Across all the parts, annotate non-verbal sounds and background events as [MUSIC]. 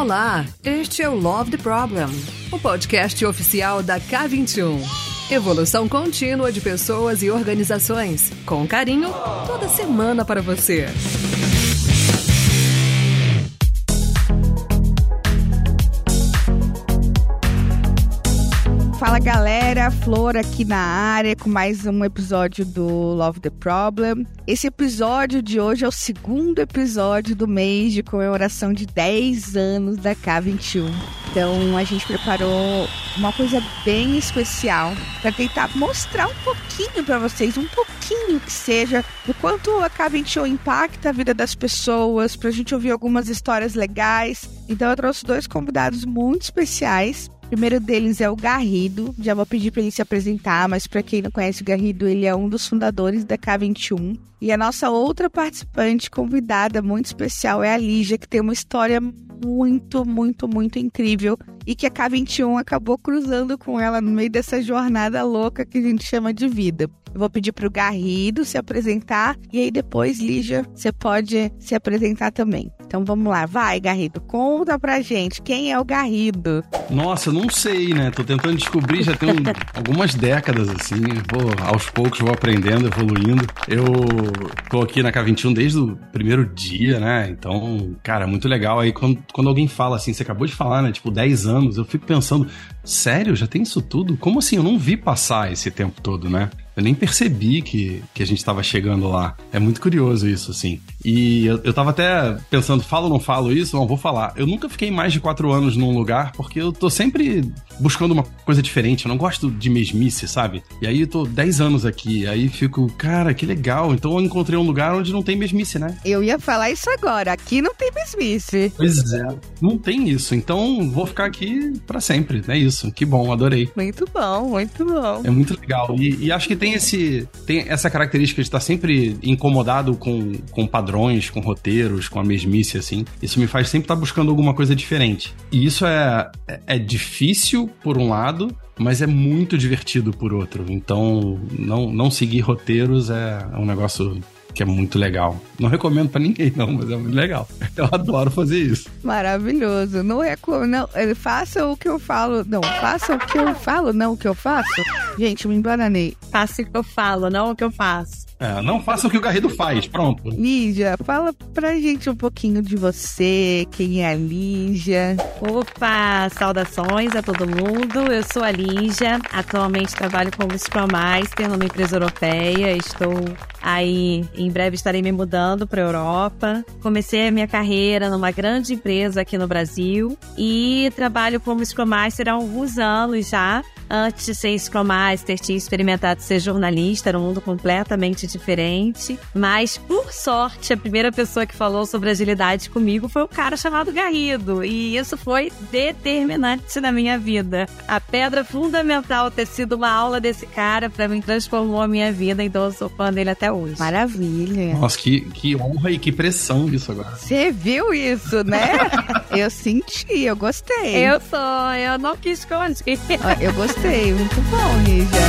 Olá, este é o Love the Problem, o podcast oficial da K21. Evolução contínua de pessoas e organizações, com carinho, toda semana para você. Fala galera, Flor aqui na área com mais um episódio do Love the Problem. Esse episódio de hoje é o segundo episódio do mês de comemoração de 10 anos da K21. Então a gente preparou uma coisa bem especial para tentar mostrar um pouquinho para vocês, um pouquinho que seja, do quanto a K21 impacta a vida das pessoas, para a gente ouvir algumas histórias legais. Então eu trouxe dois convidados muito especiais primeiro deles é o Garrido. Já vou pedir para ele se apresentar, mas para quem não conhece o Garrido, ele é um dos fundadores da K21. E a nossa outra participante convidada muito especial é a Lígia, que tem uma história muito, muito, muito incrível e que a K21 acabou cruzando com ela no meio dessa jornada louca que a gente chama de vida. Eu vou pedir para o Garrido se apresentar e aí depois, Lígia, você pode se apresentar também. Então vamos lá, vai, Garrido, conta pra gente quem é o Garrido. Nossa, não sei, né? Tô tentando descobrir já tem um, [LAUGHS] algumas décadas assim. Vou aos poucos vou aprendendo, evoluindo. Eu tô aqui na K21 desde o primeiro dia, né? Então, cara, muito legal. Aí quando, quando alguém fala assim, você acabou de falar, né? Tipo, 10 anos, eu fico pensando, sério, já tem isso tudo? Como assim? Eu não vi passar esse tempo todo, né? Eu nem percebi que, que a gente estava chegando lá. É muito curioso isso, assim. E eu, eu tava até pensando, falo ou não falo isso? Não, vou falar. Eu nunca fiquei mais de quatro anos num lugar porque eu tô sempre buscando uma coisa diferente. Eu não gosto de mesmice, sabe? E aí eu tô dez anos aqui. Aí fico, cara, que legal. Então eu encontrei um lugar onde não tem mesmice, né? Eu ia falar isso agora. Aqui não tem mesmice. Pois é. Não tem isso. Então vou ficar aqui para sempre. É isso. Que bom, adorei. Muito bom, muito bom. É muito legal. E, e acho que tem esse tem essa característica de estar sempre incomodado com, com padrões, com roteiros, com a mesmice, assim. Isso me faz sempre estar buscando alguma coisa diferente. E isso é, é, é difícil, por um lado, mas é muito divertido por outro. Então, não, não seguir roteiros é um negócio que é muito legal. Não recomendo para ninguém, não, mas é muito legal. [LAUGHS] Eu adoro fazer isso. Maravilhoso. Não recomendo. Não, faça o que eu falo. Não, faça o que eu falo, não o que eu faço. Gente, me embananei. Faça o que eu falo, não o que eu faço. É, não faça o que o Garrido faz, pronto. Lígia, fala pra gente um pouquinho de você, quem é a Lígia. Opa, saudações a todo mundo. Eu sou a Lígia, atualmente trabalho como Scrum Master numa empresa europeia. Estou aí, em breve estarei me mudando para Europa. Comecei a minha carreira numa grande empresa aqui no Brasil e trabalho como Scrum Master há alguns anos já. Antes de ser Scrum Master, tinha experimentado ser jornalista, era um mundo completamente diferente. Mas, por sorte, a primeira pessoa que falou sobre agilidade comigo foi um cara chamado Garrido. E isso foi determinante na minha vida. A pedra fundamental ter sido uma aula desse cara, para mim, transformou a minha vida. Então, eu sou fã dele até hoje. Maravilha. Nossa, que, que honra e que pressão isso agora. Você viu isso, né? [LAUGHS] eu senti, eu gostei. Eu sou, eu não quis esconder. eu gostei gostei. Muito bom, Lígia.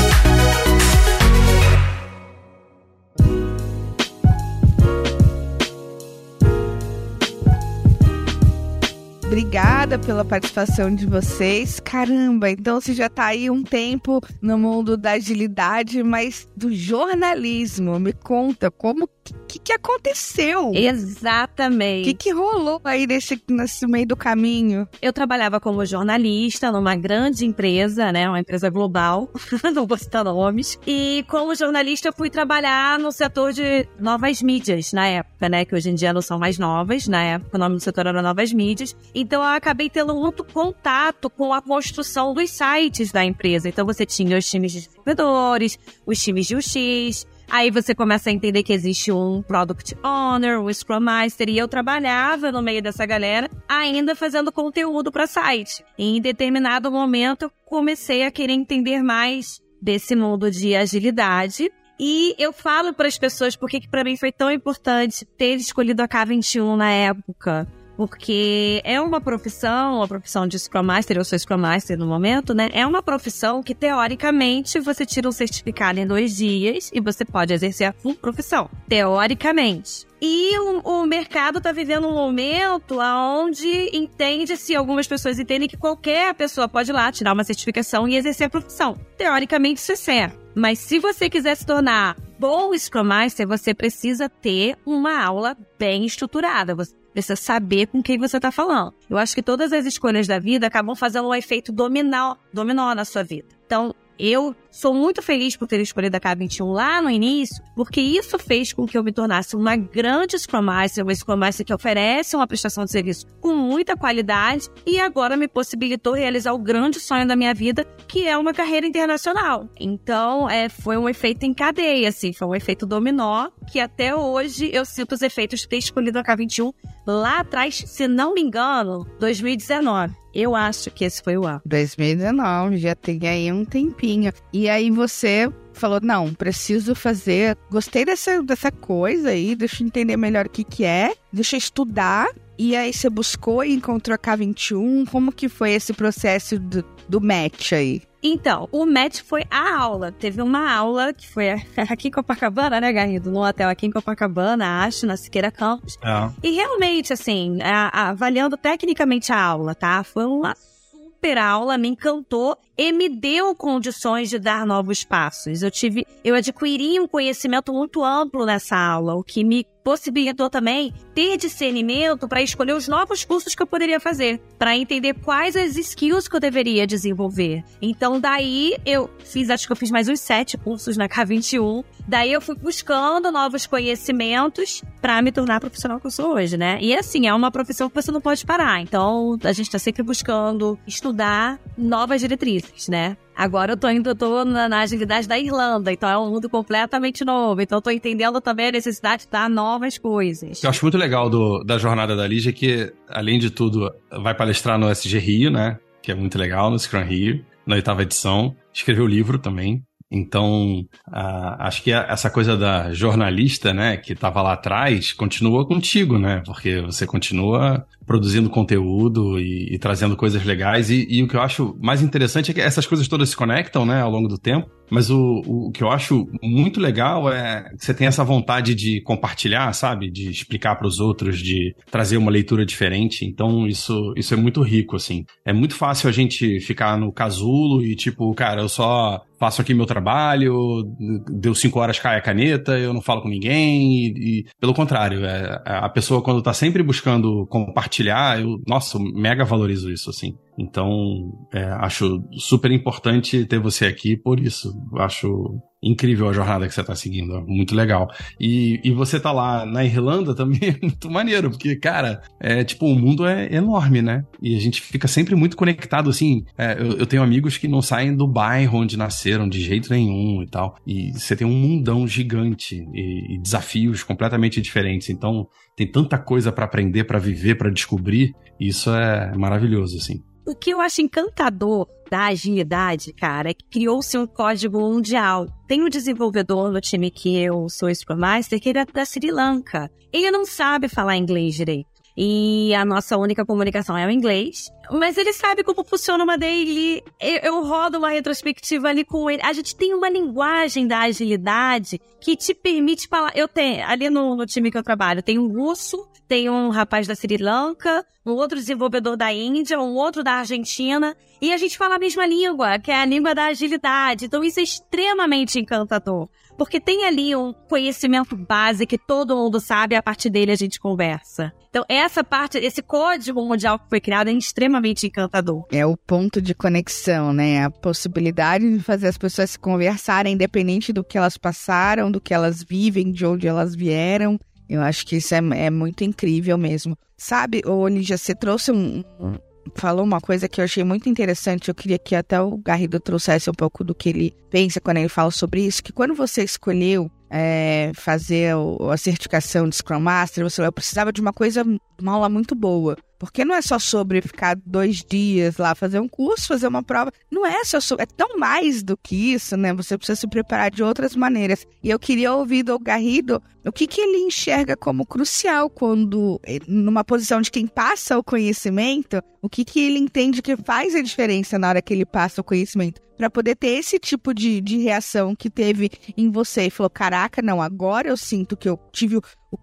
Obrigada pela participação de vocês. Caramba, então você já está aí um tempo no mundo da agilidade, mas do jornalismo. Me conta como que, que aconteceu? Exatamente. O que, que rolou aí nesse, nesse meio do caminho? Eu trabalhava como jornalista numa grande empresa, né? Uma empresa global, [LAUGHS] não vou citar nomes. E como jornalista eu fui trabalhar no setor de novas mídias na época, né? Que hoje em dia não são mais novas. Na época o nome do setor era novas mídias. Então eu acabei tendo muito contato com a construção dos sites da empresa. Então você tinha os times de desenvolvedores, os times de UX, Aí você começa a entender que existe um Product Owner, um Scrum Master, e eu trabalhava no meio dessa galera, ainda fazendo conteúdo para site. E em determinado momento, comecei a querer entender mais desse mundo de agilidade. E eu falo para as pessoas porque que para mim foi tão importante ter escolhido a K21 na época porque é uma profissão, a profissão de Scrum Master, eu sou Scrum Master no momento, né? É uma profissão que, teoricamente, você tira um certificado em dois dias e você pode exercer a full profissão. Teoricamente. E o, o, mercado está vivendo um momento onde entende-se, algumas pessoas entendem que qualquer pessoa pode ir lá tirar uma certificação e exercer a profissão. Teoricamente, isso é certo. Mas se você quiser se tornar bom Scrum Master, você precisa ter uma aula bem estruturada. Você precisa saber com quem você está falando. Eu acho que todas as escolhas da vida acabam fazendo um efeito dominó, dominó na sua vida. Então, eu sou muito feliz por ter escolhido a K21 lá no início, porque isso fez com que eu me tornasse uma grande Scrum Master, uma Scrum Master que oferece uma prestação de serviço com muita qualidade e agora me possibilitou realizar o grande sonho da minha vida, que é uma carreira internacional. Então, é, foi um efeito em cadeia, assim, foi um efeito dominó, que até hoje eu sinto os efeitos de ter escolhido a K21 lá atrás, se não me engano, 2019. Eu acho que esse foi o ano. 2019, já tem aí um tempinho. E aí você falou, não, preciso fazer, gostei dessa, dessa coisa aí, deixa eu entender melhor o que que é, deixa eu estudar. E aí você buscou e encontrou a K21, como que foi esse processo do, do match aí? Então, o match foi a aula. Teve uma aula que foi [LAUGHS] aqui em Copacabana, né, Garrido? No hotel aqui em Copacabana, acho, na Siqueira Campos. É. E realmente, assim, avaliando tecnicamente a aula, tá? Foi uma super aula, me encantou e me deu condições de dar novos passos. Eu tive, eu adquiri um conhecimento muito amplo nessa aula, o que me possibilitou também ter discernimento para escolher os novos cursos que eu poderia fazer, para entender quais as skills que eu deveria desenvolver. Então, daí eu fiz, acho que eu fiz mais uns sete cursos na K21. Daí eu fui buscando novos conhecimentos para me tornar profissional que eu sou hoje, né? E assim, é uma profissão que você não pode parar. Então, a gente está sempre buscando estudar novas diretrizes, né? Agora eu tô indo, eu tô na, na, agilidade da Irlanda, então é um mundo completamente novo. Então eu tô entendendo também a necessidade de dar novas coisas. Eu acho muito legal do, da jornada da Lígia que, além de tudo, vai palestrar no SG Rio, né? Que é muito legal, no Scrum Rio, na oitava edição. Escreveu livro também. Então, uh, acho que essa coisa da jornalista, né, que estava lá atrás, continua contigo, né? Porque você continua produzindo conteúdo e, e trazendo coisas legais. E, e, o que eu acho mais interessante é que essas coisas todas se conectam, né, ao longo do tempo. Mas o, o que eu acho muito legal é que você tem essa vontade de compartilhar, sabe? De explicar para os outros, de trazer uma leitura diferente. Então, isso, isso é muito rico, assim. É muito fácil a gente ficar no casulo e, tipo, cara, eu só faço aqui meu trabalho, deu cinco horas cai a caneta, eu não falo com ninguém. E, e pelo contrário, é, a pessoa, quando tá sempre buscando compartilhar, compartilhar, eu, nossa, eu mega valorizo isso, assim. Então, é, acho super importante ter você aqui por isso. Acho incrível a jornada que você está seguindo, muito legal. E, e você tá lá na Irlanda [LAUGHS] também é muito maneiro, porque, cara, é tipo, o mundo é enorme, né? E a gente fica sempre muito conectado, assim. É, eu, eu, tenho amigos que não saem do bairro onde nasceram de jeito nenhum e tal. E você tem um mundão gigante e, e desafios completamente diferentes. Então, tem tanta coisa para aprender, para viver, para descobrir. E isso é maravilhoso, assim. O que eu acho encantador da agilidade, cara, é que criou-se um código mundial. Tem um desenvolvedor no time que eu sou Scrum Master que ele é da Sri Lanka. Ele não sabe falar inglês direito. E a nossa única comunicação é o inglês. Mas ele sabe como funciona uma daily. Eu, rodo uma retrospectiva ali com ele. A gente tem uma linguagem da agilidade que te permite falar. Eu tenho, ali no, no time que eu trabalho, tem um russo, tem um rapaz da Sri Lanka, um outro desenvolvedor da Índia, um outro da Argentina, e a gente fala a mesma língua, que é a língua da agilidade. Então isso é extremamente encantador porque tem ali um conhecimento base que todo mundo sabe e a partir dele a gente conversa. Então, essa parte, esse código mundial que foi criado é extremamente encantador. É o ponto de conexão, né? A possibilidade de fazer as pessoas se conversarem, independente do que elas passaram, do que elas vivem, de onde elas vieram. Eu acho que isso é, é muito incrível mesmo. Sabe, Olívia, você trouxe um, um falou uma coisa que eu achei muito interessante. Eu queria que até o Garrido trouxesse um pouco do que ele pensa quando ele fala sobre isso. Que quando você escolheu é, fazer a certificação de Scrum Master, você eu precisava de uma coisa, uma aula muito boa. Porque não é só sobre ficar dois dias lá, fazer um curso, fazer uma prova. Não é só sobre. É tão mais do que isso, né? Você precisa se preparar de outras maneiras. E eu queria ouvir do Garrido o que, que ele enxerga como crucial quando, eh, numa posição de quem passa o conhecimento, o que, que ele entende que faz a diferença na hora que ele passa o conhecimento. Para poder ter esse tipo de, de reação que teve em você e falou: caraca, não, agora eu sinto que eu tive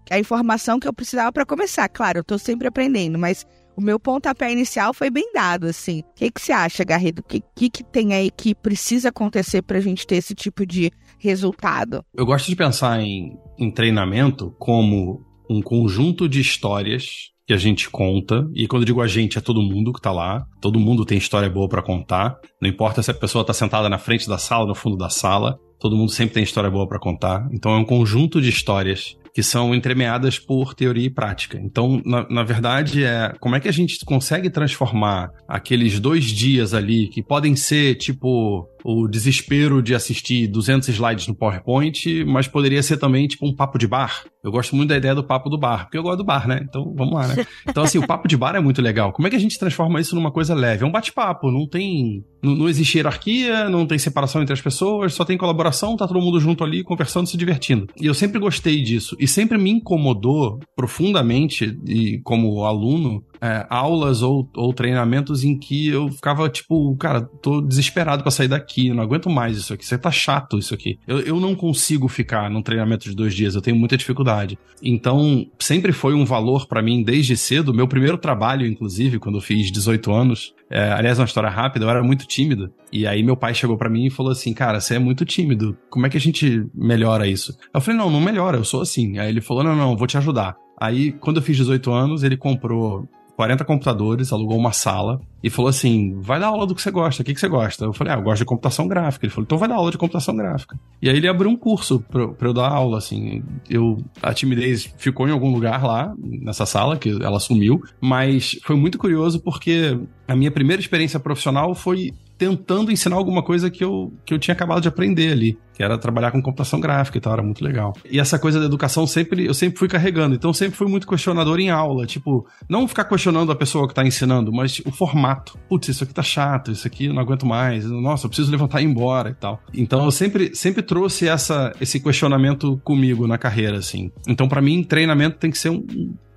a informação que eu precisava para começar. Claro, eu tô sempre aprendendo, mas o meu pontapé inicial foi bem dado, assim. O que, que você acha, Garrido? O que, que, que tem aí que precisa acontecer para a gente ter esse tipo de resultado? Eu gosto de pensar em, em treinamento como um conjunto de histórias que a gente conta, e quando eu digo a gente, é todo mundo que tá lá, todo mundo tem história boa para contar, não importa se a pessoa tá sentada na frente da sala, no fundo da sala, todo mundo sempre tem história boa para contar, então é um conjunto de histórias que são entremeadas por teoria e prática. Então, na, na, verdade, é como é que a gente consegue transformar aqueles dois dias ali, que podem ser tipo o desespero de assistir 200 slides no PowerPoint, mas poderia ser também tipo um papo de bar. Eu gosto muito da ideia do papo do bar, porque eu gosto do bar, né? Então, vamos lá, né? [LAUGHS] Então, assim, o papo de bar é muito legal. Como é que a gente transforma isso numa coisa leve? É um bate-papo, não tem. Não, não, existe hierarquia, não tem separação entre as pessoas, só tem colaboração, tá todo mundo junto ali, conversando, se divertindo. E eu sempre gostei disso. E sempre me incomodou profundamente, e como aluno, é, aulas ou, ou treinamentos em que eu ficava tipo, cara, tô desesperado para sair daqui, não aguento mais isso aqui, você tá chato isso aqui. Eu, eu não consigo ficar num treinamento de dois dias, eu tenho muita dificuldade. Então, sempre foi um valor para mim desde cedo. Meu primeiro trabalho, inclusive, quando eu fiz 18 anos, é, aliás, uma história rápida, eu era muito tímido. E aí meu pai chegou para mim e falou assim: Cara, você é muito tímido. Como é que a gente melhora isso? Eu falei: Não, não melhora, eu sou assim. Aí ele falou: Não, não, vou te ajudar. Aí, quando eu fiz 18 anos, ele comprou 40 computadores, alugou uma sala e falou assim: vai dar aula do que você gosta, o que, que você gosta? Eu falei: ah, eu gosto de computação gráfica. Ele falou: então vai dar aula de computação gráfica. E aí ele abriu um curso pra, pra eu dar aula, assim. Eu, a timidez ficou em algum lugar lá, nessa sala, que ela sumiu, mas foi muito curioso porque a minha primeira experiência profissional foi tentando ensinar alguma coisa que eu, que eu tinha acabado de aprender ali, que era trabalhar com computação gráfica e tal, era muito legal. E essa coisa da educação sempre, eu sempre fui carregando, então sempre fui muito questionador em aula, tipo, não ficar questionando a pessoa que tá ensinando, mas o formato. Putz, isso aqui tá chato, isso aqui eu não aguento mais, nossa, eu preciso levantar e ir embora e tal. Então eu sempre, sempre trouxe essa, esse questionamento comigo na carreira, assim. Então para mim, treinamento tem que ser um,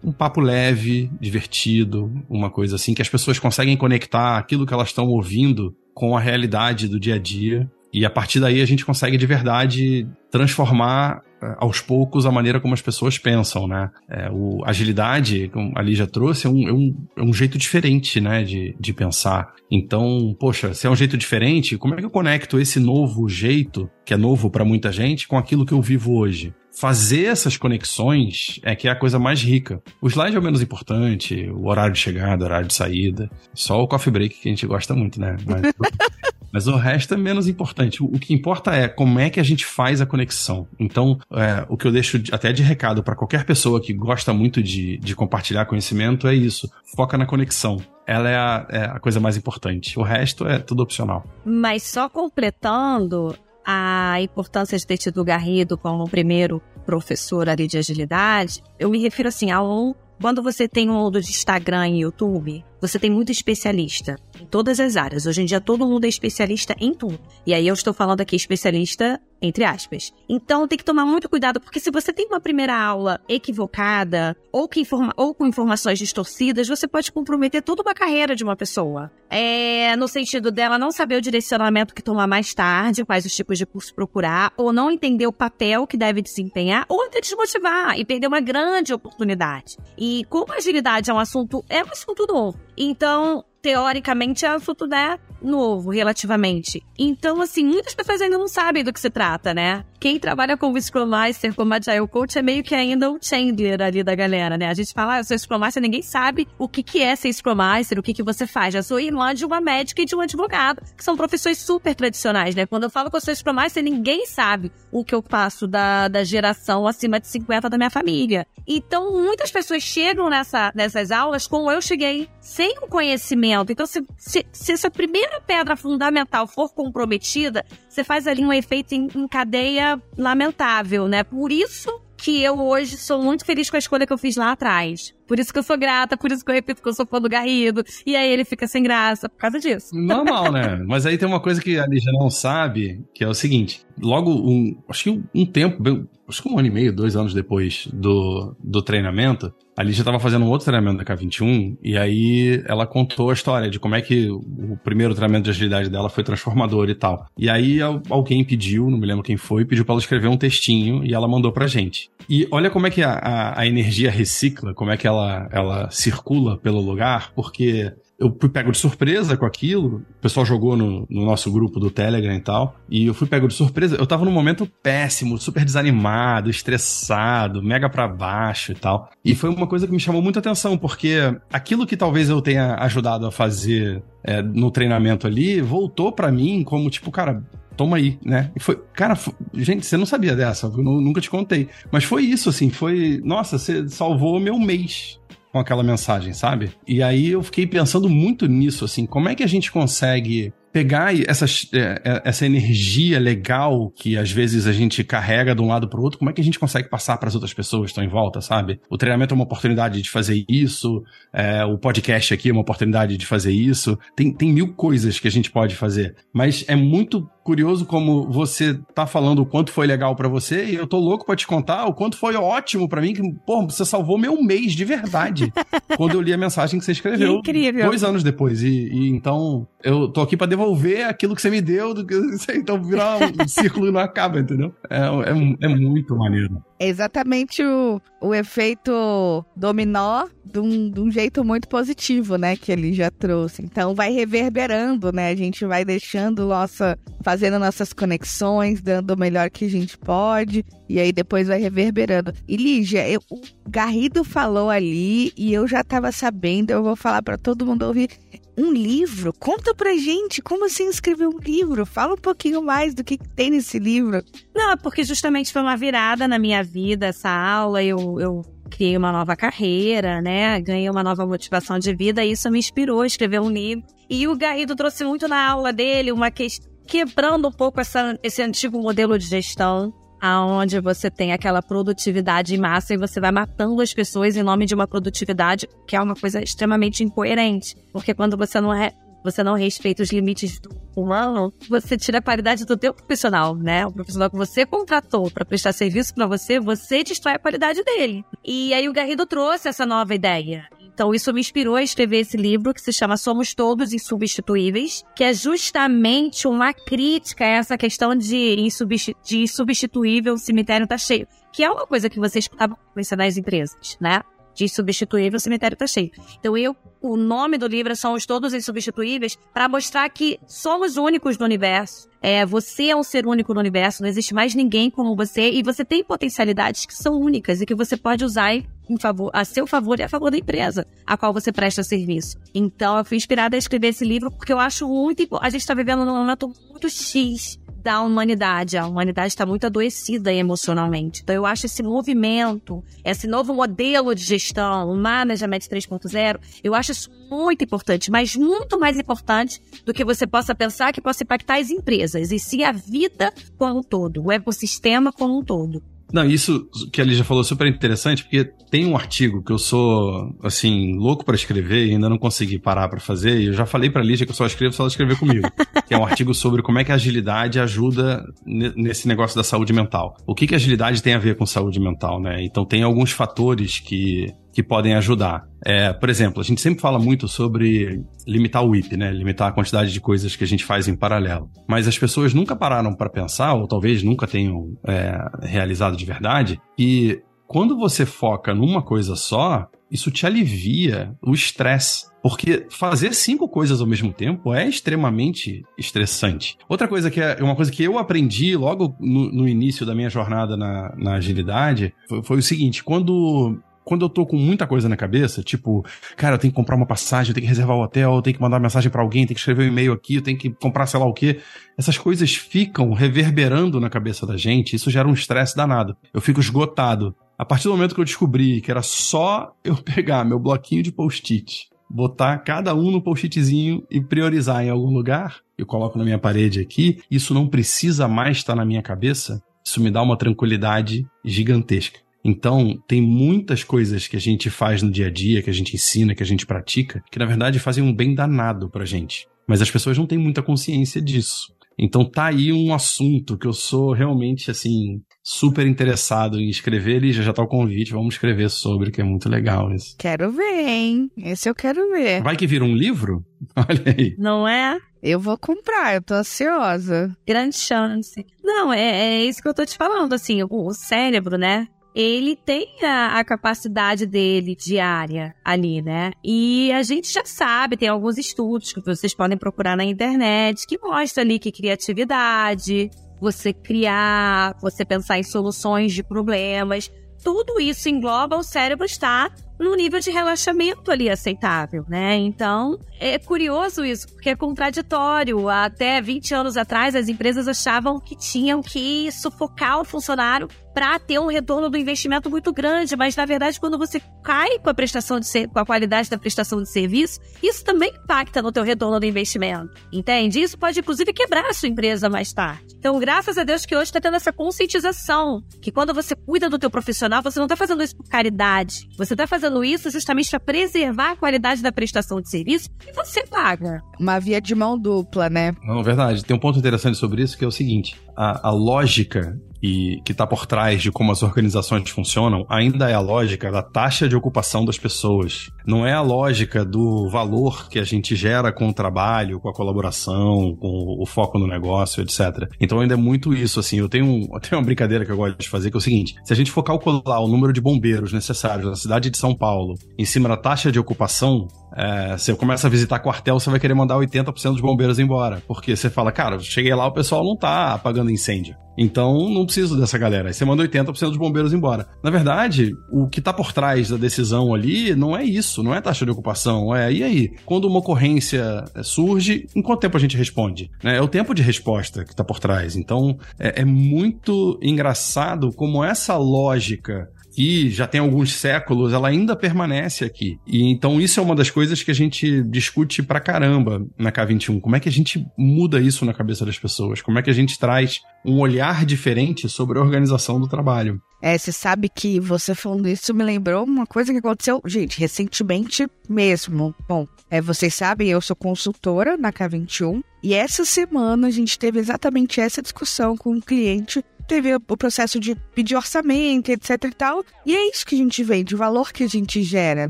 um papo leve, divertido, uma coisa assim que as pessoas conseguem conectar aquilo que elas estão ouvindo com a realidade do dia a dia. E a partir daí a gente consegue de verdade transformar é, aos poucos a maneira como as pessoas pensam, né? É, o agilidade, como a já trouxe, é um, é um, é um jeito diferente, né, de, de pensar. Então, poxa, se é um jeito diferente, como é que eu conecto esse novo jeito, que é novo para muita gente, com aquilo que eu vivo hoje? Fazer essas conexões é que é a coisa mais rica. O slide é o menos importante, o horário de chegada, o horário de saída. Só o coffee break que a gente gosta muito, né? Mas, [LAUGHS] mas o resto é menos importante. O, que importa é como é que a gente faz a conexão. Então, é, o que eu deixo até de recado para qualquer pessoa que gosta muito de, de compartilhar conhecimento é isso. Foca na conexão ela é a, é a, coisa mais importante. O resto é tudo opcional. Mas só completando, a importância de ter tido o Garrido como o primeiro professor ali de agilidade, eu me refiro assim a um. Quando você tem um mundo de Instagram e YouTube, você tem muito especialista em todas as áreas. Hoje em dia todo mundo é especialista em tudo. E aí eu estou falando aqui especialista entre aspas. Então tem que tomar muito cuidado, porque se você tem uma primeira aula equivocada ou, que informa ou com informações distorcidas, você pode comprometer toda uma carreira de uma pessoa. É, no sentido dela não saber o direcionamento que tomar mais tarde, quais os tipos de curso procurar, ou não entender o papel que deve desempenhar, ou até desmotivar e perder uma grande oportunidade. E como agilidade é um assunto, é um assunto novo. Então, teoricamente, é um assunto, né, novo, relativamente. Então, assim, muitas pessoas ainda não sabem do que se trata, né? Quem trabalha como Scrum Master, como Agile Coach, é meio que ainda o Chandler ali da galera, né? A gente fala, ah, eu sou Scrum Master, ninguém sabe o que, que é ser Scrum Master, o que, que você faz. Eu sou irmã de uma médica e de um advogado, que são profissões super tradicionais, né? Quando eu falo que eu sou Scrum Master, ninguém sabe o que eu faço da, da geração acima de 50 da minha família. Então, muitas pessoas chegam nessa, nessas aulas como eu cheguei, sem o conhecimento. Então, se, se, se essa primeira pedra fundamental for comprometida, você faz ali um efeito em, em cadeia lamentável, né? Por isso que eu hoje sou muito feliz com a escolha que eu fiz lá atrás. Por isso que eu sou grata, por isso que eu repito que eu sou fã do Garrido. E aí ele fica sem graça por causa disso. Normal, [LAUGHS] né? Mas aí tem uma coisa que a Lígia não sabe, que é o seguinte. Logo, um, acho que um tempo, acho que um ano e meio, dois anos depois do, do treinamento, a Lígia estava fazendo um outro treinamento da K21 e aí ela contou a história de como é que o primeiro treinamento de agilidade dela foi transformador e tal. E aí alguém pediu, não me lembro quem foi, pediu para ela escrever um textinho e ela mandou pra gente. E olha como é que a, a, a energia recicla, como é que ela, ela circula pelo lugar, porque eu fui pego de surpresa com aquilo. O pessoal jogou no, no, nosso grupo do Telegram e tal. E eu fui pego de surpresa. Eu tava num momento péssimo, super desanimado, estressado, mega pra baixo e tal. E foi uma coisa que me chamou muita atenção, porque aquilo que talvez eu tenha ajudado a fazer é, no treinamento ali, voltou para mim como tipo, cara, toma aí, né? E foi, cara, foi, gente, você não sabia dessa, eu nunca te contei. Mas foi isso, assim, foi, nossa, você salvou meu mês com aquela mensagem, sabe? E aí eu fiquei pensando muito nisso, assim, como é que a gente consegue pegar essa, é, é, essa energia legal que às vezes a gente carrega de um lado para o outro, como é que a gente consegue passar para as outras pessoas que estão em volta, sabe? O treinamento é uma oportunidade de fazer isso, é, o podcast aqui é uma oportunidade de fazer isso, tem, tem mil coisas que a gente pode fazer, mas é muito curioso como você tá falando o quanto foi legal para você e eu tô louco para te contar o quanto foi ótimo para mim, que, pô, você salvou meu mês de verdade [LAUGHS] quando eu li a mensagem que você escreveu. incrível. Dois anos depois. E, e, então, eu tô aqui para devolver aquilo que você me deu, do que, [LAUGHS] então virar um [LAUGHS] círculo e não acaba, entendeu? É, é, é muito maneiro. É exatamente o, o efeito dominó de um, de um jeito muito positivo, né? Que ele já trouxe. Então vai reverberando, né? A gente vai deixando nossa. fazendo nossas conexões, dando o melhor que a gente pode. E aí depois vai reverberando. E Lígia, eu, o Garrido falou ali e eu já tava sabendo, eu vou falar para todo mundo ouvir. Um livro? Conta pra gente como assim escrever um livro. Fala um pouquinho mais do que, tem nesse livro. Não, é porque justamente foi uma virada na minha vida essa aula. Eu, eu criei uma nova carreira, né? Ganhei uma nova motivação de vida e isso me inspirou a escrever um livro. E o Garrido trouxe muito na aula dele uma questão quebrando um pouco essa, esse antigo modelo de gestão, aonde você tem aquela produtividade em massa e você vai matando as pessoas em nome de uma produtividade que é uma coisa extremamente incoerente. Porque quando você não é você não respeita os limites do humano, você tira a qualidade do teu profissional, né? O profissional que você contratou para prestar serviço para você, você destrói a qualidade dele. E aí o Garrido trouxe essa nova ideia. Então, isso me inspirou a escrever esse livro que se chama Somos Todos Insubstituíveis, que é justamente uma crítica a essa questão de, insubstitu de insubstituível, o cemitério tá cheio. Que é uma coisa que você escutava mencionar nas empresas, né? De insubstituível, o cemitério tá cheio. Então eu, o nome do livro são os todos insubstituíveis para mostrar que somos únicos no universo. É, você é um ser único no universo, não existe mais ninguém como você e você tem potencialidades que são únicas e que você pode usar em favor, a seu favor e a favor da empresa a qual você presta serviço. Então eu fui inspirada a escrever esse livro porque eu acho muito a gente está vivendo num momento muito X da humanidade. A humanidade está muito adoecida emocionalmente. Então, eu acho esse movimento, esse novo modelo de gestão, o Management 3.0, eu acho isso muito importante, mas muito mais importante do que você possa pensar que possa impactar as empresas, e sim a vida como um todo, o ecossistema como um todo. Não, isso que a Lígia falou é super interessante, porque tem um artigo que eu sou, assim, louco para escrever e ainda não consegui parar para fazer, e eu já falei pra Lígia que eu só escrevo se ela escrever comigo. [LAUGHS] que é um artigo sobre como é que a agilidade ajuda nesse negócio da saúde mental. O que, que a agilidade tem a ver com saúde mental, né? Então tem alguns fatores que que podem ajudar. É, por exemplo, a gente sempre fala muito sobre limitar o WIP, né? Limitar a quantidade de coisas que a gente faz em paralelo. Mas as pessoas nunca pararam para pensar, ou talvez nunca tenham é, realizado de verdade, que quando você foca numa coisa só, isso te alivia o estresse. Porque fazer cinco coisas ao mesmo tempo é extremamente estressante. Outra coisa que é uma coisa que eu aprendi logo no, no início da minha jornada na, na agilidade foi, foi o seguinte: quando quando eu tô com muita coisa na cabeça, tipo, cara, eu tenho que comprar uma passagem, eu tenho que reservar o hotel, eu tenho que mandar uma mensagem para alguém, tenho que escrever um e-mail aqui, eu tenho que comprar sei lá o quê. Essas coisas ficam reverberando na cabeça da gente, isso gera um estresse danado. Eu fico esgotado. A partir do momento que eu descobri que era só [LAUGHS] eu pegar meu bloquinho de post-it, botar cada um no post-itzinho e priorizar em algum lugar, eu coloco na minha parede aqui, isso não precisa mais estar na minha cabeça, isso me dá uma tranquilidade gigantesca. Então, tem muitas coisas que a gente faz no dia a dia, que a gente ensina, que a gente pratica, que na verdade fazem um bem danado pra gente. Mas as pessoas não têm muita consciência disso. Então tá aí um assunto que eu sou realmente assim super interessado em escrever ele já já tá o convite, vamos escrever sobre, que é muito legal isso. Quero ver, hein? Esse eu quero ver. Vai que vira um livro? [LAUGHS] Olha aí. Não é? Eu vou comprar, eu tô ansiosa. Grande chance. Não, é, é isso que eu tô te falando, assim, o, o cérebro, né? Ele tem a, a, capacidade dele diária ali, né? E a gente já sabe, tem alguns estudos que vocês podem procurar na internet que mostra ali que criatividade, você criar, você pensar em soluções de problemas, tudo isso engloba o cérebro estar no nível de relaxamento ali aceitável, né? Então, é curioso isso, porque é contraditório. Até 20 anos atrás, as empresas achavam que tinham que sufocar o funcionário para ter um retorno do investimento muito grande, mas na verdade quando você cai com a prestação de com a qualidade da prestação de serviço, isso também impacta no teu retorno do investimento. Entende? Isso pode inclusive quebrar a sua empresa mais tarde. Então, graças a Deus que hoje está tendo essa conscientização, que quando você cuida do teu profissional, você não está fazendo isso por caridade. Você está fazendo isso justamente para preservar a qualidade da prestação de serviço e você paga. Uma via de mão dupla, né? Não, verdade. Tem um ponto interessante sobre isso que é o seguinte: a, a lógica e que está por trás de como as organizações funcionam ainda é a lógica da taxa de ocupação das pessoas. Não é a lógica do valor que a gente gera com o trabalho, com a colaboração, com o foco no negócio, etc. Então ainda é muito isso, assim. Eu tenho, [LAUGHS] eu tenho uma brincadeira que eu gosto de fazer, que é o seguinte: se a gente for calcular o número de bombeiros necessários na cidade de São Paulo em cima da taxa de ocupação, é, você começa a visitar quartel, você vai querer mandar 80% dos bombeiros embora. Porque você fala, cara, cheguei lá, o pessoal não tá apagando incêndio. Então, não preciso dessa galera. Aí você manda 80% dos bombeiros embora. Na verdade, o que tá por trás da decisão ali não é isso, não é taxa de ocupação. É, e aí? Quando uma ocorrência é, surge, em quanto tempo a gente responde? Né? É o tempo de resposta que tá por trás. Então, é, é muito engraçado como essa lógica que já tem alguns séculos, ela ainda permanece aqui. E então isso é uma das coisas que a gente discute pra caramba na K21. Como é que a gente muda isso na cabeça das pessoas? Como é que a gente traz um olhar diferente sobre a organização do trabalho? É, você sabe que você falando isso me lembrou uma coisa que aconteceu, gente, recentemente mesmo. Bom, é, vocês sabem, eu sou consultora na K21 e essa semana a gente teve exatamente essa discussão com um cliente teve o processo de pedir orçamento, etc e tal. E é isso que a gente vende, o valor que a gente gera,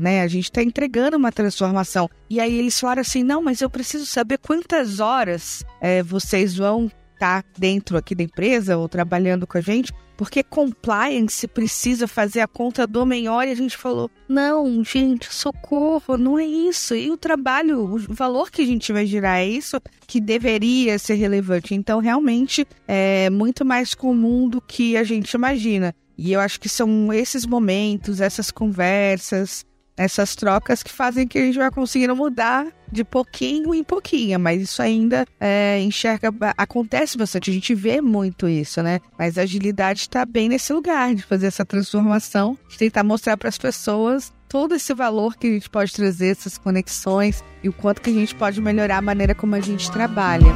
né? A gente está entregando uma transformação. E aí eles falaram assim: não, mas eu preciso saber quantas horas é, vocês vão estar tá dentro aqui da empresa ou trabalhando com a gente porque compliance precisa fazer a conta do menor e a gente falou: não, gente, socorro, não é isso. E o trabalho, o valor que a gente vai girar é isso que deveria ser relevante. Então, realmente é muito mais comum do que a gente imagina. E eu acho que são esses momentos, essas conversas, essas trocas que fazem que a gente vai conseguindo mudar de pouquinho em pouquinho, mas isso ainda é, enxerga, acontece bastante, a gente vê muito isso, né? Mas a agilidade está bem nesse lugar de fazer essa transformação, de tentar mostrar para as pessoas todo esse valor que a gente pode trazer, essas conexões e o quanto que a gente pode melhorar a maneira como a gente trabalha.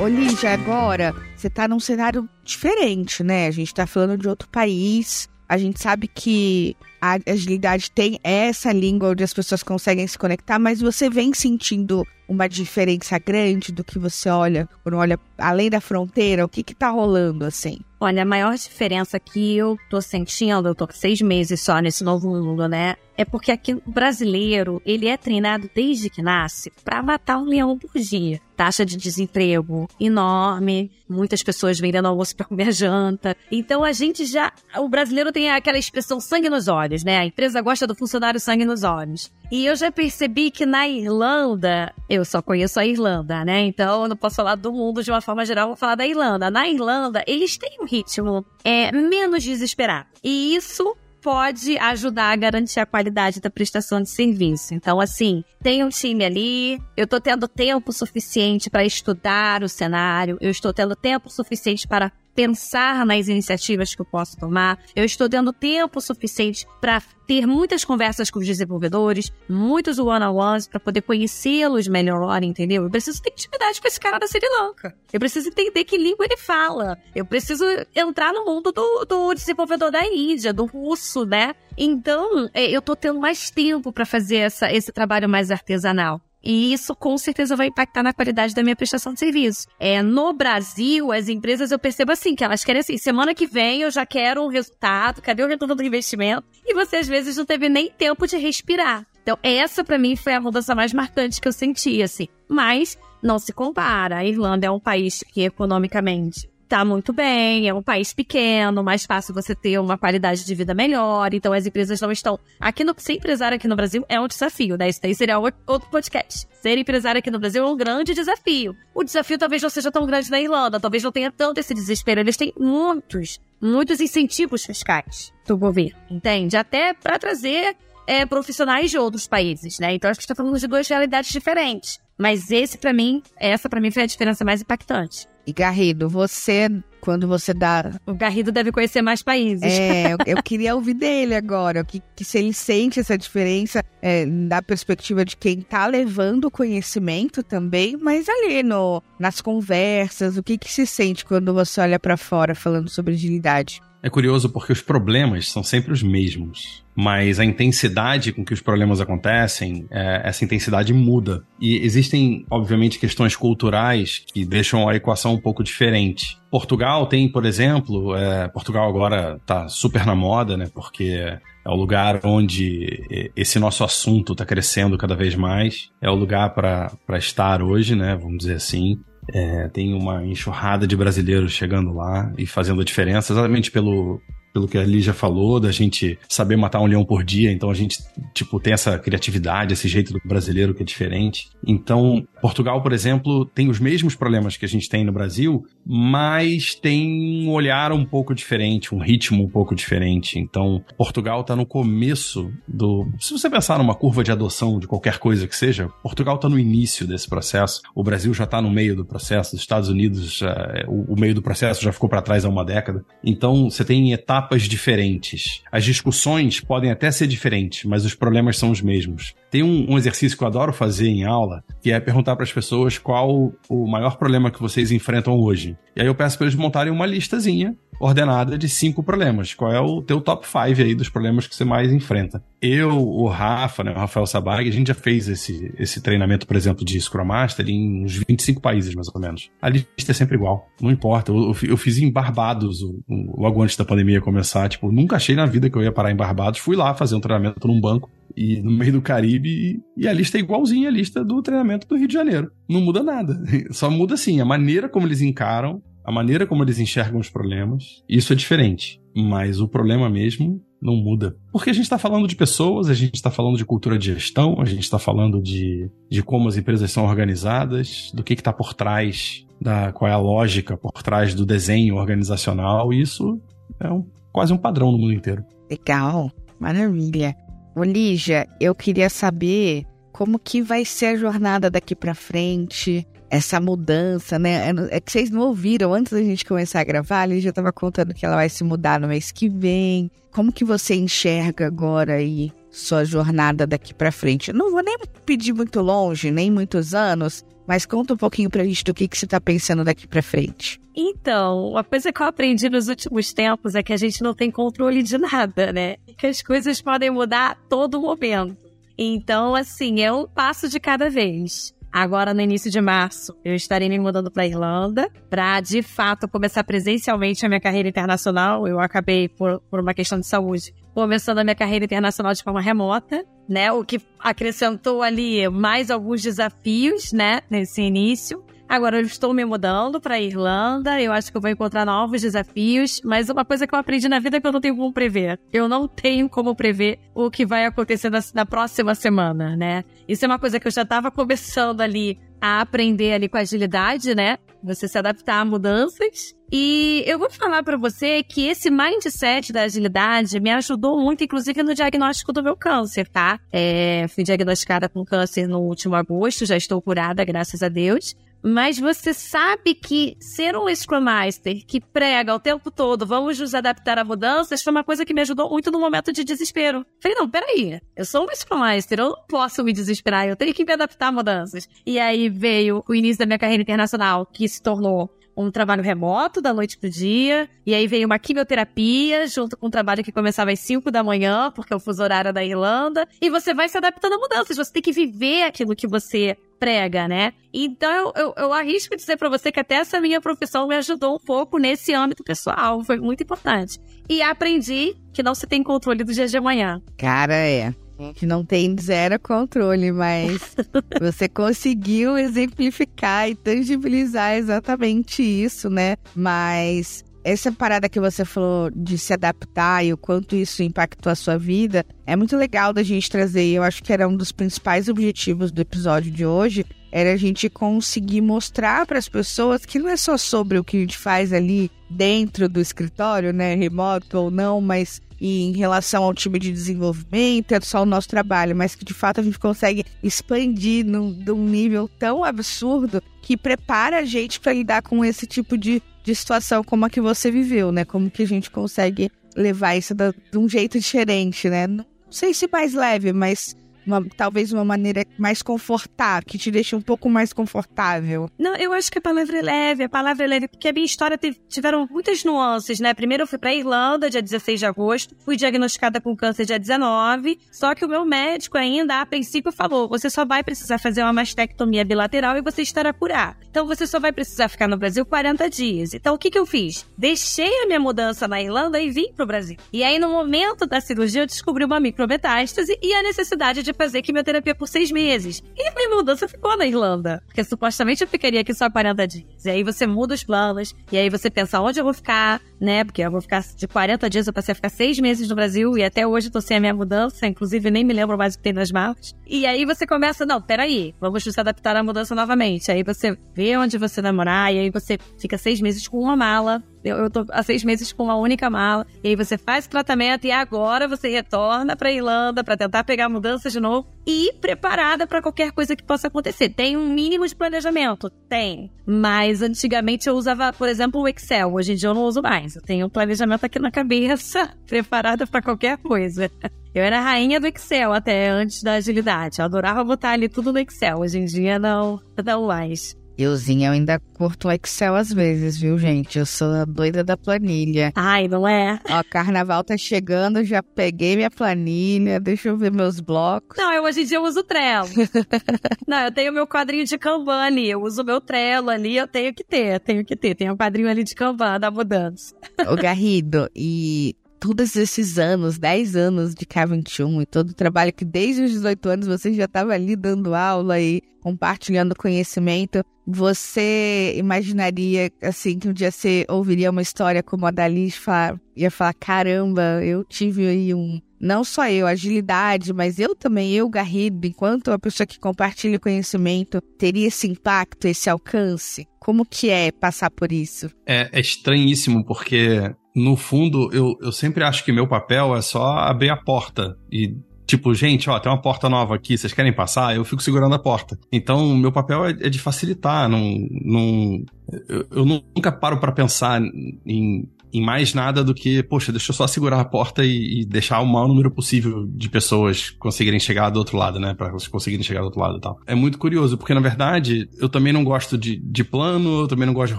Olívia, agora você está num cenário diferente, né? A gente está falando de outro país, a gente sabe que a agilidade tem essa língua onde as pessoas conseguem se conectar, mas você vem sentindo uma diferença grande do que você olha, quando olha além da fronteira, o que que tá rolando assim? Olha, a maior diferença que eu tô sentindo, eu tô seis meses só nesse novo mundo, né? É porque aqui o brasileiro, ele é treinado desde que nasce para matar um leão por dia. Taxa de desemprego enorme, muitas pessoas vendendo almoço para comer janta. Então a gente já, o brasileiro tem aquela expressão sangue nos olhos, né? A empresa gosta do funcionário sangue nos olhos. E eu já percebi que na Irlanda, eu só conheço a Irlanda, né? Então eu não posso falar do mundo de uma forma geral, vou falar da Irlanda. Na Irlanda, eles têm um ritmo é, menos desesperado. E isso pode ajudar a garantir a qualidade da prestação de serviço. Então, assim, tem um time ali, eu estou tendo tempo suficiente para estudar o cenário, eu estou tendo tempo suficiente para pensar nas iniciativas que eu posso tomar. Eu estou dando tempo suficiente para ter muitas conversas com os desenvolvedores, muitos one-on-ones para poder conhecê-los melhor, entendeu? Eu preciso ter intimidade com esse cara da Sri Lanka. Eu preciso entender que língua ele fala. Eu preciso entrar no mundo do, do desenvolvedor da Índia, do russo, né? Então, é, eu tô tendo mais tempo para fazer essa, esse trabalho mais artesanal. E isso com certeza vai impactar na qualidade da minha prestação de serviço. É, no Brasil, as empresas eu percebo assim, que elas querem assim, semana que vem eu já quero um resultado, cadê o retorno do investimento? E você às vezes não teve nem tempo de respirar. Então, essa para mim foi a mudança mais marcante que eu senti, assim. Mas não se compara. A Irlanda é um país que economicamente tá muito bem, é um país pequeno, mais fácil você ter uma qualidade de vida melhor, então as empresas não estão. Aqui no ser empresário aqui no Brasil é um desafio, né? Isso daí seria outro podcast. Ser empresário aqui no Brasil é um grande desafio. O desafio talvez não seja tão grande na Irlanda, talvez não tenha tanto esse desespero. Eles têm muitos, muitos incentivos fiscais do governo, entende? Até para trazer é, profissionais de outros países, né? Então acho que está falando de duas realidades diferentes. Mas esse para mim, essa para mim foi a diferença mais impactante. E Garrido, você, quando você dá. O Garrido deve conhecer mais países. É, [LAUGHS] eu, eu queria ouvir dele agora, que, que se ele sente essa diferença é, da perspectiva de quem tá levando o conhecimento também, mas ali no, nas conversas, o que, que se sente quando você olha para fora falando sobre agilidade? É curioso porque os problemas são sempre os mesmos, mas a intensidade com que os problemas acontecem, é, essa intensidade muda. E existem, obviamente, questões culturais que deixam a equação um pouco diferente. Portugal tem, por exemplo, é, Portugal agora está super na moda, né? Porque é o lugar onde esse nosso assunto está crescendo cada vez mais. É o lugar para estar hoje, né? Vamos dizer assim. É, tem uma enxurrada de brasileiros chegando lá e fazendo a diferença, exatamente pelo, pelo que a Lígia falou, da gente saber matar um leão por dia, então a gente, tipo, tem essa criatividade, esse jeito do brasileiro que é diferente. Então, Portugal, por exemplo, tem os mesmos problemas que a gente tem no Brasil, mas tem um olhar um pouco diferente, um ritmo um pouco diferente. Então, Portugal está no começo do. Se você pensar numa curva de adoção de qualquer coisa que seja, Portugal está no início desse processo. O Brasil já está no meio do processo. Os Estados Unidos, o, o meio do processo já ficou para trás há uma década. Então, você tem etapas diferentes. As discussões podem até ser diferentes, mas os problemas são os mesmos. Tem um, um exercício que eu adoro fazer em aula, que é perguntar para as pessoas qual o maior problema que vocês enfrentam hoje. E aí eu peço para eles montarem uma listazinha ordenada de cinco problemas. Qual é o teu top 5 aí dos problemas que você mais enfrenta? Eu, o Rafa, né, o Rafael Sabag, a gente já fez esse, esse treinamento, por exemplo, de Scrum Master em uns 25 países, mais ou menos. A lista é sempre igual, não importa. Eu, eu fiz em Barbados, logo antes da pandemia começar. Tipo, nunca achei na vida que eu ia parar em Barbados. Fui lá fazer um treinamento num banco e no meio do Caribe e a lista é igualzinha à lista do treinamento do Rio de Janeiro. Não muda nada. [LAUGHS] Só muda assim a maneira como eles encaram, a maneira como eles enxergam os problemas. Isso é diferente, mas o problema mesmo não muda. Porque a gente está falando de pessoas, a gente está falando de cultura de gestão, a gente está falando de, de como as empresas são organizadas, do que está por trás, da qual é a lógica por trás do desenho organizacional. E isso é um, quase um padrão no mundo inteiro. Legal, maravilha. Olígia, eu queria saber como que vai ser a jornada daqui para frente, essa mudança, né? É, é que vocês não ouviram antes da gente começar a gravar, a Lígia estava contando que ela vai se mudar no mês que vem. Como que você enxerga agora aí sua jornada daqui para frente? Eu não vou nem pedir muito longe, nem muitos anos, mas conta um pouquinho pra gente do que, que você tá pensando daqui para frente. Então, uma coisa que eu aprendi nos últimos tempos é que a gente não tem controle de nada, né? Que as coisas podem mudar a todo momento. Então, assim, é um passo de cada vez. Agora, no início de março, eu estarei me mudando para Irlanda para, de fato, começar presencialmente a minha carreira internacional. Eu acabei, por, por uma questão de saúde, começando a minha carreira internacional de forma remota, né? O que acrescentou ali mais alguns desafios, né? Nesse início. Agora eu estou me mudando para Irlanda, eu acho que eu vou encontrar novos desafios, mas uma coisa que eu aprendi na vida é que eu não tenho como prever. Eu não tenho como prever o que vai acontecer na, na próxima semana, né? Isso é uma coisa que eu já estava começando ali a aprender ali com agilidade, né? Você se adaptar a mudanças. E eu vou falar para você que esse mindset da agilidade me ajudou muito, inclusive no diagnóstico do meu câncer, tá? É, fui diagnosticada com câncer no último agosto, já estou curada, graças a Deus. Mas você sabe que ser um Scrum Master que prega o tempo todo, vamos nos adaptar a mudanças, foi uma coisa que me ajudou muito no momento de desespero. Falei, não, peraí, eu sou um Scrum Master, eu não posso me desesperar, eu tenho que me adaptar a mudanças. E aí veio o início da minha carreira internacional, que se tornou um trabalho remoto da noite pro dia, e aí veio uma quimioterapia junto com um trabalho que começava às 5 da manhã, porque é o fuso horário da Irlanda, e você vai se adaptando a mudanças, você tem que viver aquilo que você prega, né? Então eu, eu, arrisco dizer para você que até essa minha profissão me ajudou um pouco nesse âmbito pessoal, foi muito importante. E aprendi que não se tem controle do dia de amanhã. Cara, é que não tem zero controle, mas [LAUGHS] você conseguiu exemplificar e tangibilizar exatamente isso, né? Mas essa parada que você falou de se adaptar e o quanto isso impactou a sua vida é muito legal da gente trazer. Eu acho que era um dos principais objetivos do episódio de hoje, era a gente conseguir mostrar para as pessoas que não é só sobre o que a gente faz ali dentro do escritório, né, remoto ou não, mas em relação ao time de desenvolvimento, é só o nosso trabalho, mas que de fato a gente consegue expandir num, num nível tão absurdo que prepara a gente para lidar com esse tipo de, de situação como a que você viveu, né? Como que a gente consegue levar isso da, de um jeito diferente, né? Não sei se mais leve, mas uma, talvez uma maneira mais confortável, que te deixe um pouco mais confortável. Não, eu acho que a palavra é leve, a palavra é leve, porque a minha história teve, tiveram muitas nuances, né? Primeiro eu fui pra Irlanda, dia 16 de agosto, fui diagnosticada com câncer dia 19, só que o meu médico ainda, a princípio, falou, você só vai precisar fazer uma mastectomia bilateral e você estará curado. Então você só vai precisar ficar no Brasil 40 dias. Então o que que eu fiz? Deixei a minha mudança na Irlanda e vim pro Brasil. E aí no momento da cirurgia eu descobri uma micrometástase e a necessidade de de fazer quimioterapia por seis meses. E a minha mudança ficou na Irlanda. Porque supostamente eu ficaria aqui só 40 dias. E aí você muda os planos. E aí você pensa onde eu vou ficar, né? Porque eu vou ficar de 40 dias, eu passei a ficar seis meses no Brasil. E até hoje eu tô sem a minha mudança. Inclusive nem me lembro mais o que tem nas malas. E aí você começa, não, peraí, vamos nos adaptar à mudança novamente. Aí você vê onde você vai morar. E aí você fica seis meses com uma mala eu, eu tô há seis meses com uma única mala. E aí você faz o tratamento e agora você retorna pra Irlanda para tentar pegar a mudança de novo e preparada para qualquer coisa que possa acontecer. Tem um mínimo de planejamento? Tem. Mas antigamente eu usava, por exemplo, o Excel. Hoje em dia eu não uso mais. Eu tenho um planejamento aqui na cabeça, [LAUGHS] preparada para qualquer coisa. Eu era rainha do Excel até antes da agilidade. Eu adorava botar ali tudo no Excel. Hoje em dia não, não mais. Euzinha, eu ainda curto o Excel às vezes, viu, gente? Eu sou a doida da planilha. Ai, não é? Ó, carnaval tá chegando, já peguei minha planilha, deixa eu ver meus blocos. Não, eu hoje em dia eu uso Trello. [LAUGHS] não, eu tenho meu quadrinho de Kanban ali, eu uso meu Trello ali, eu tenho que ter, tenho que ter. Tem um quadrinho ali de Kanban da mudança. Ô, Garrido, e todos esses anos, 10 anos de K21 e todo o trabalho que desde os 18 anos você já estava ali dando aula e compartilhando conhecimento, você imaginaria assim que um dia você ouviria uma história como a da Liz falar, ia falar: caramba, eu tive aí um. Não só eu, agilidade, mas eu também, eu, Garrido, enquanto a pessoa que compartilha conhecimento, teria esse impacto, esse alcance? Como que é passar por isso? É, é estranhíssimo, porque no fundo, eu, eu sempre acho que meu papel é só abrir a porta e Tipo, gente, ó, tem uma porta nova aqui, vocês querem passar? Eu fico segurando a porta. Então, meu papel é, é de facilitar, não, não, eu, eu nunca paro para pensar em em mais nada do que, poxa, deixa eu só segurar a porta e, e, deixar o maior número possível de pessoas conseguirem chegar do outro lado, né? Pra conseguirem chegar do outro lado e tal. É muito curioso, porque na verdade eu também não gosto de, de plano, eu também não gosto de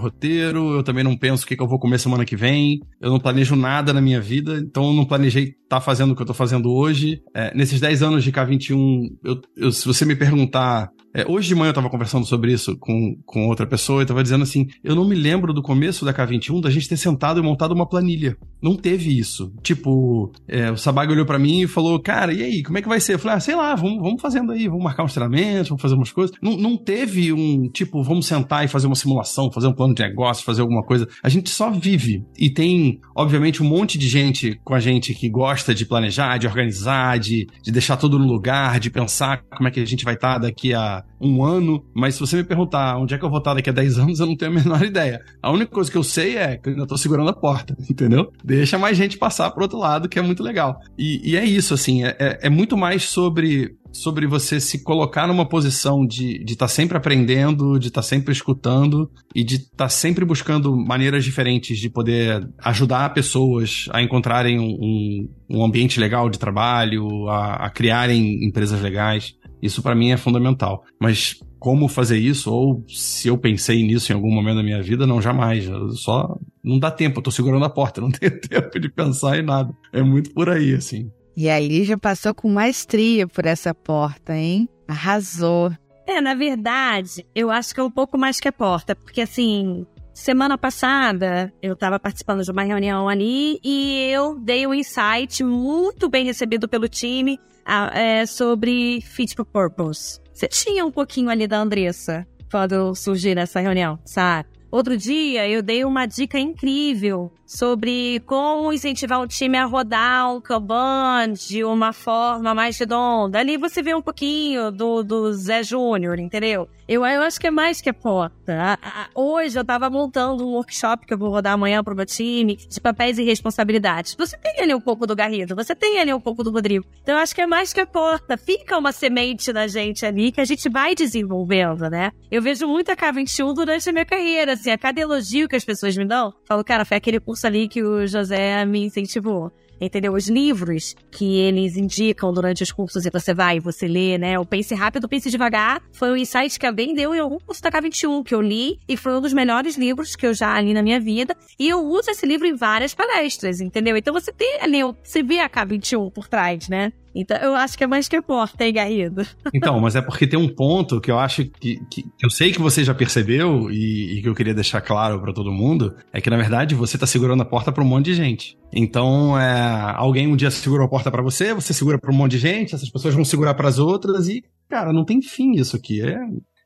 roteiro, eu também não penso o que, que eu vou comer semana que vem, eu não planejo nada na minha vida, então eu não planejei estar tá fazendo o que eu tô fazendo hoje. É, nesses 10 anos de K21, eu, eu, se você me perguntar é, hoje de manhã eu tava conversando sobre isso com, com outra pessoa e tava dizendo assim: eu não me lembro do começo da K21 da gente ter sentado e montado uma planilha. Não teve isso. Tipo, é, o Sabag olhou para mim e falou: cara, e aí, como é que vai ser? Eu falei: ah, sei lá, vamos, vamos fazendo aí, vamos marcar uns treinamentos, vamos fazer umas coisas. Não, não teve um tipo, vamos sentar e fazer uma simulação, fazer um plano de negócio, fazer alguma coisa. A gente só vive. E tem, obviamente, um monte de gente com a gente que gosta de planejar, de organizar, de, de deixar tudo no lugar, de pensar como é que a gente vai estar tá daqui a um ano, mas se você me perguntar onde é que eu vou estar daqui a 10 anos, eu não tenho a menor [LAUGHS] ideia. A única coisa que eu sei é que eu ainda tô segurando a porta, [LAUGHS] entendeu? Deixa mais gente passar pro outro lado, que é muito legal. E, e é isso, assim, é, é, é muito mais sobre sobre você se colocar numa posição de estar de tá sempre aprendendo, de estar tá sempre escutando e de estar tá sempre buscando maneiras diferentes de poder ajudar pessoas a encontrarem um, um ambiente legal de trabalho, a, a criarem empresas legais. Isso para mim é fundamental. Mas como fazer isso, ou se eu pensei nisso em algum momento da minha vida, não, jamais. só não dá tempo, eu tô segurando a porta, [LAUGHS] não tenho tempo de pensar em nada. É muito por aí, assim. E a Lígia passou com maestria por essa porta, hein? Arrasou. É, na verdade, eu acho que é um pouco mais que a porta, porque assim, semana passada eu estava participando de uma reunião ali e eu dei um insight muito bem recebido pelo time é, sobre Fit for Purpose. Você tinha um pouquinho ali da Andressa quando surgir nessa reunião, sabe? Outro dia eu dei uma dica incrível sobre como incentivar o time a rodar um Kanban de uma forma mais redonda. Ali você vê um pouquinho do, do Zé Júnior, entendeu? Eu, eu acho que é mais que a porta. Hoje eu tava montando um workshop que eu vou rodar amanhã pro meu time de papéis e responsabilidades. Você tem ali um pouco do Garrido, você tem ali um pouco do Rodrigo. Então eu acho que é mais que a porta. Fica uma semente da gente ali que a gente vai desenvolvendo, né? Eu vejo muito a K21 durante a minha carreira, assim, a cada elogio que as pessoas me dão, falo, cara, foi aquele curso ali que o José me incentivou entendeu? Os livros que eles indicam durante os cursos e você vai e você lê, né? O Pense Rápido, Pense Devagar foi um insight que a Ben deu em algum curso da K21 que eu li e foi um dos melhores livros que eu já li na minha vida. E eu uso esse livro em várias palestras, entendeu? Então você tem ali, você vê a K21 por trás, né? Então eu acho que é mais que porta, hein, Garrido? [LAUGHS] Então, mas é porque tem um ponto que eu acho que, que, eu sei que você já percebeu e, e que eu queria deixar claro para todo mundo, é que na verdade você tá segurando a porta para um monte de gente. Então, é, alguém um dia segurou a porta para você, você segura para um monte de gente, essas pessoas vão segurar para as outras e, cara, não tem fim isso aqui. É,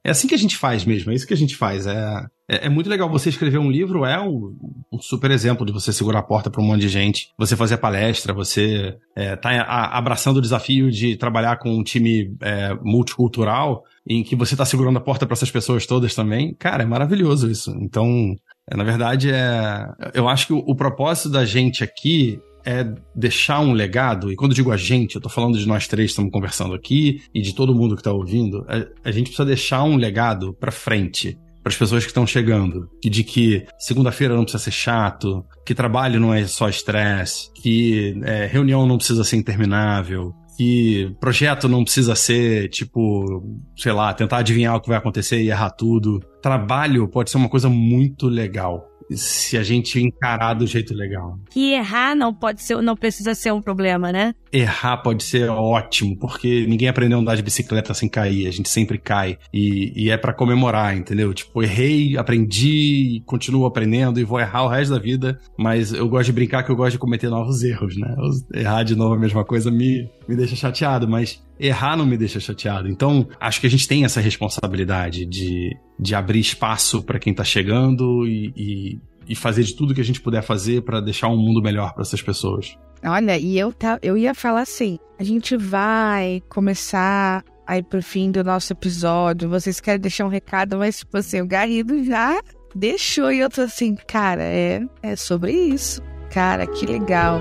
é assim que a gente faz mesmo, é isso que a gente faz. É, é, é muito legal você escrever um livro, é um, um, super exemplo de você segurar a porta para um monte de gente, você fazer palestra, você é, tá a, abraçando o desafio de trabalhar com um time é, multicultural, em que você tá segurando a porta para essas pessoas todas também. Cara, é maravilhoso isso. Então, é, na verdade, é, eu acho que o, o propósito da gente aqui é deixar um legado, e quando digo a gente, eu tô falando de nós três que estamos conversando aqui e de todo mundo que tá ouvindo, a, a gente precisa deixar um legado para frente para as pessoas que estão chegando. E de que segunda-feira não precisa ser chato, que trabalho não é só estresse, que é, reunião não precisa ser interminável, que projeto não precisa ser, tipo, sei lá, tentar adivinhar o que vai acontecer e errar tudo. Trabalho pode ser uma coisa muito legal se a gente encarar do jeito legal. Que errar não pode ser, não precisa ser um problema, né? Errar pode ser ótimo, porque ninguém aprendeu a andar de bicicleta sem cair, a gente sempre cai. E, e é para comemorar, entendeu? Tipo, errei, aprendi, continuo aprendendo e vou errar o resto da vida, mas eu gosto de brincar que eu gosto de cometer novos erros, né? Errar de novo a mesma coisa me, me deixa chateado, mas errar não me deixa chateado. Então, acho que a gente tem essa responsabilidade de, de abrir espaço para quem tá chegando e, e, e, fazer de tudo que a gente puder fazer para deixar um mundo melhor para essas pessoas. Olha, e eu, tá, eu ia falar assim: a gente vai começar aí pro fim do nosso episódio. Vocês querem deixar um recado, mas, tipo assim, o Garrido já deixou e eu tô assim, cara, é, é sobre isso. Cara, que legal.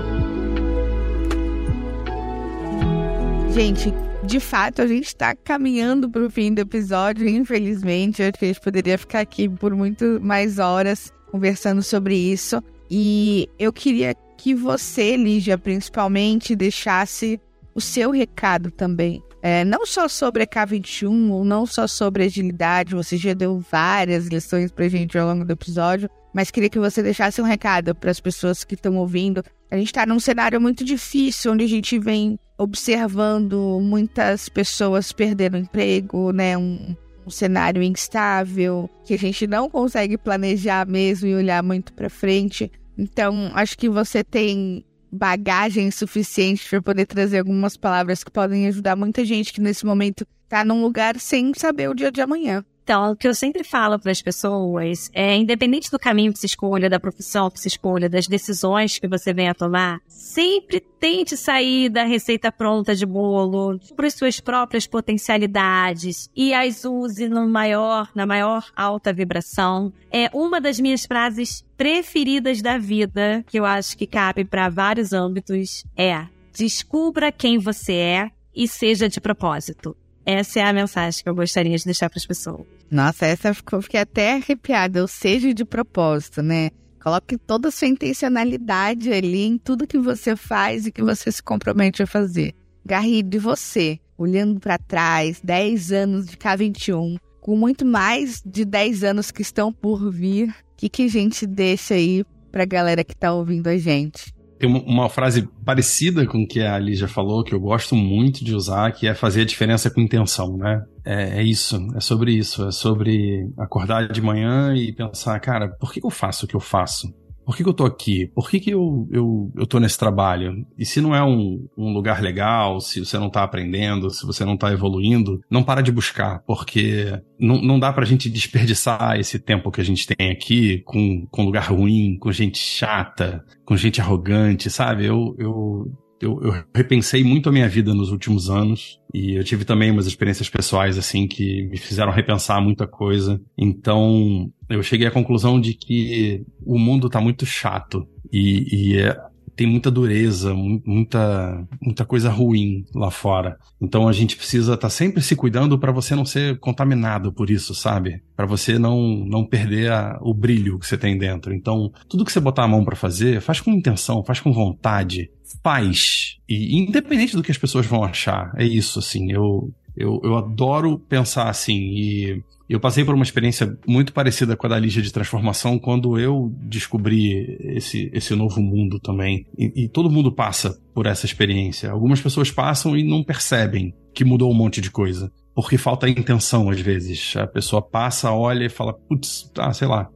Gente, de fato, a gente está caminhando para o fim do episódio, infelizmente. Eu acho que a gente poderia ficar aqui por muito mais horas conversando sobre isso. E eu queria que você, Lígia, principalmente, deixasse o seu recado também. É, não só sobre a K21, ou não só sobre agilidade, você já deu várias lições pra gente ao longo do episódio, mas queria que você deixasse um recado para as pessoas que estão ouvindo. A gente está num cenário muito difícil, onde a gente vem observando muitas pessoas perdendo emprego, né? Um, um cenário instável, que a gente não consegue planejar mesmo e olhar muito para frente. Então, acho que você tem bagagem suficiente para poder trazer algumas palavras que podem ajudar muita gente que nesse momento está num lugar sem saber o dia de amanhã. Então, o que eu sempre falo para as pessoas é, independente do caminho que se escolha, da profissão que se escolha, das decisões que você venha tomar, sempre tente sair da receita pronta de bolo, para suas próprias potencialidades e as use no maior, na maior alta vibração. É uma das minhas frases preferidas da vida, que eu acho que cabe para vários âmbitos, é: descubra quem você é e seja de propósito. Essa é a mensagem que eu gostaria de deixar para as pessoas. Nossa, essa ficou, fiquei até arrepiada. Eu seja de propósito, né? Coloque toda a sua intencionalidade ali em tudo que você faz e que você se compromete a fazer. Garrido, e você? Olhando para trás, 10 anos de K21, com muito mais de 10 anos que estão por vir, o que, que a gente deixa aí para a galera que está ouvindo a gente? Tem uma frase parecida com o que a Lígia falou, que eu gosto muito de usar, que é fazer a diferença com intenção, né? É, é isso, é sobre isso, é sobre acordar de manhã e pensar, cara, por que eu faço o que eu faço? Por que, que eu tô aqui? Por que, que eu, eu, eu tô nesse trabalho? E se não é um, um lugar legal, se você não tá aprendendo, se você não tá evoluindo, não para de buscar, porque não, não dá pra gente desperdiçar esse tempo que a gente tem aqui com, com lugar ruim, com gente chata, com gente arrogante, sabe? Eu, eu, eu, eu, repensei muito a minha vida nos últimos anos e eu tive também umas experiências pessoais assim que me fizeram repensar muita coisa. Então eu cheguei à conclusão de que o mundo tá muito chato e, e é, tem muita dureza, muita, muita coisa ruim lá fora. Então a gente precisa estar tá sempre se cuidando para você não ser contaminado por isso, sabe? Para você não não perder a, o brilho que você tem dentro. Então, tudo que você botar a mão para fazer, faz com intenção, faz com vontade, faz. E independente do que as pessoas vão achar, é isso, assim. Eu, eu, eu adoro pensar assim. E eu passei por uma experiência muito parecida com a da Lígia de transformação quando eu descobri esse, esse novo mundo também. E, e todo mundo passa por essa experiência. Algumas pessoas passam e não percebem que mudou um monte de coisa. Porque falta intenção, às vezes. A pessoa passa, olha e fala, putz, ah, sei lá,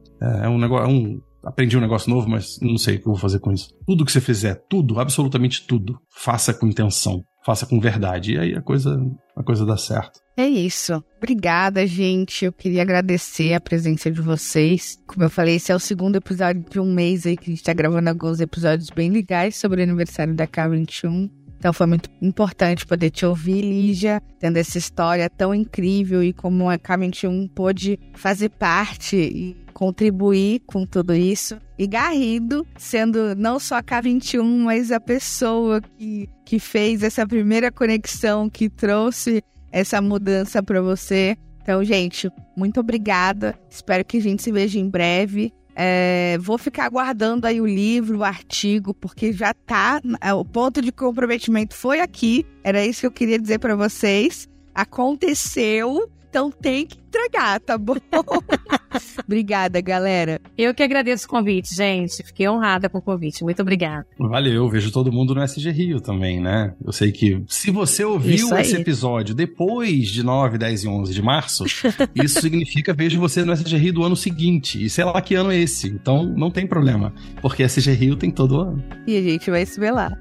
é um negócio, é um, aprendi um negócio novo, mas não sei o que eu vou fazer com isso. Tudo que você fizer, tudo, absolutamente tudo, faça com intenção, faça com verdade. E aí a coisa, a coisa dá certo. É isso. Obrigada, gente. Eu queria agradecer a presença de vocês. Como eu falei, esse é o segundo episódio de um mês aí que a gente tá gravando alguns episódios bem legais sobre o aniversário da K21. Então foi muito importante poder te ouvir, Lígia, tendo essa história tão incrível e como a K21 pôde fazer parte e contribuir com tudo isso. E Garrido, sendo não só a K21, mas a pessoa que, que fez essa primeira conexão, que trouxe essa mudança para você. Então, gente, muito obrigada. Espero que a gente se veja em breve. É, vou ficar aguardando aí o livro, o artigo, porque já tá. É, o ponto de comprometimento foi aqui. Era isso que eu queria dizer para vocês. Aconteceu. Então tem que entregar, tá bom? [LAUGHS] obrigada, galera. Eu que agradeço o convite, gente. Fiquei honrada com o convite. Muito obrigada. Valeu, vejo todo mundo no SG Rio também, né? Eu sei que se você ouviu esse episódio depois de 9, 10 e 11 de março, [LAUGHS] isso significa vejo você no SG Rio do ano seguinte. E sei lá que ano é esse. Então não tem problema, porque SG Rio tem todo ano. E a gente vai se ver lá.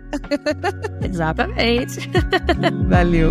Exatamente. [LAUGHS] Valeu.